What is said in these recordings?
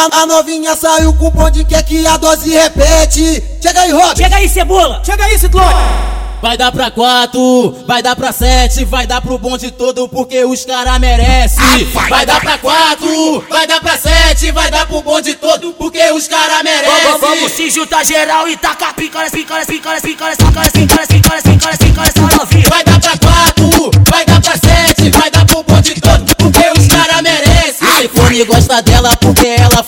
A, a novinha saiu com o bonde, quer que a dose repete. Chega aí, Rob. Chega aí, cebola. Chega aí, Ciclone. Vai dar pra quatro, vai dar pra sete, vai dar pro bonde todo porque os cara merece. Vai dar pra quatro, vai dar pra sete, vai dar pro bonde todo porque os cara merece. Vamos, vamos se juntar geral e tacar pica, pica, pica, pica, pica, pica, pica, pica, pica, pica, essa novinha. Vai dar pra quatro, vai dar pra sete, vai dar pro bonde todo porque os cara merece. iPhone gosta dela porque ela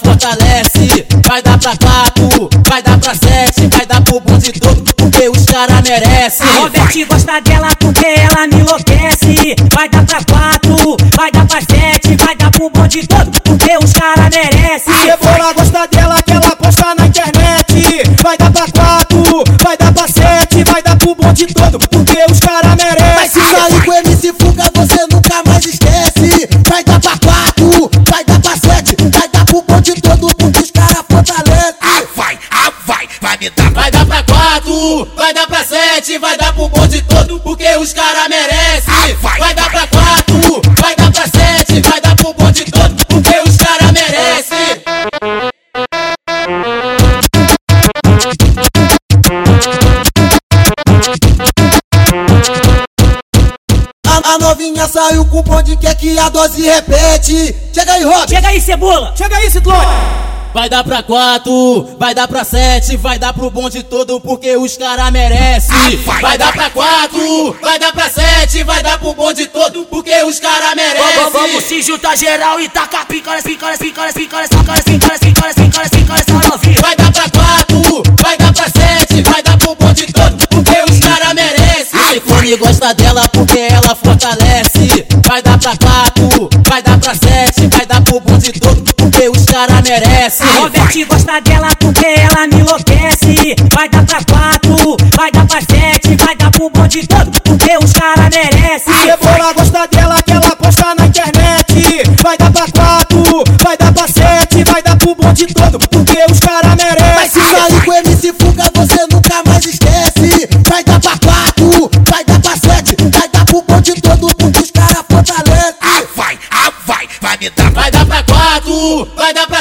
pra quatro, vai dar pra sete, vai dar pro bonde todo porque os cara merece. Robert gosta dela porque ela me enlouquece. Vai dar pra quatro, vai dar pra sete, vai dar pro bonde todo porque os cara merece. Cebola gosta dela que ela posta na internet. Vai dar pra quatro, vai dar pra sete, vai dar pro bonde todo porque os cara Mas vai dar, pra quatro, vai dar pra sete, vai dar pro bonde todo porque os cara merece. Vai dar pra quatro, vai dar pra sete, vai dar pro bonde todo porque os cara merece. A, a novinha saiu com o bonde, quer que a dose repete. Chega aí, Rob. Chega aí, cebola. Chega aí, Ciclone. Vai dar pra quatro, vai dar pra sete, vai dar pro bonde todo porque os cara merece. Vai dar pra quatro, vai dar pra sete, vai dar pro bonde todo porque os cara Vamos, vamos merece. se juntar geral e tacar pica, pica, pica, pica, pica, pica, pica, pica, pica, essa novinha. Vai dar pra quatro, vai dar pra sete, vai dar pro bonde todo porque os cara merece. iPhone gosta dela porque ela fortalece. Vai dar pra quatro, vai dar cara merece. Robert gosta dela porque ela me enlouquece. Vai dar pra quatro, vai dar pra sete, vai dar pro bonde todo, porque os cara merece. Débora gosta dela que ela posta na internet. Vai dar pra quatro, vai dar pra sete, vai dar pro bonde todo, porque os cara merece. Vai se sair com MC Fuga, você nunca mais esquece. Vai dar pra quatro, vai dar pra sete, vai dar pro bonde todo, porque os cara fortalece. Ah, vai, ah, vai, vai me dar, vai dar pra quatro, vai dar pra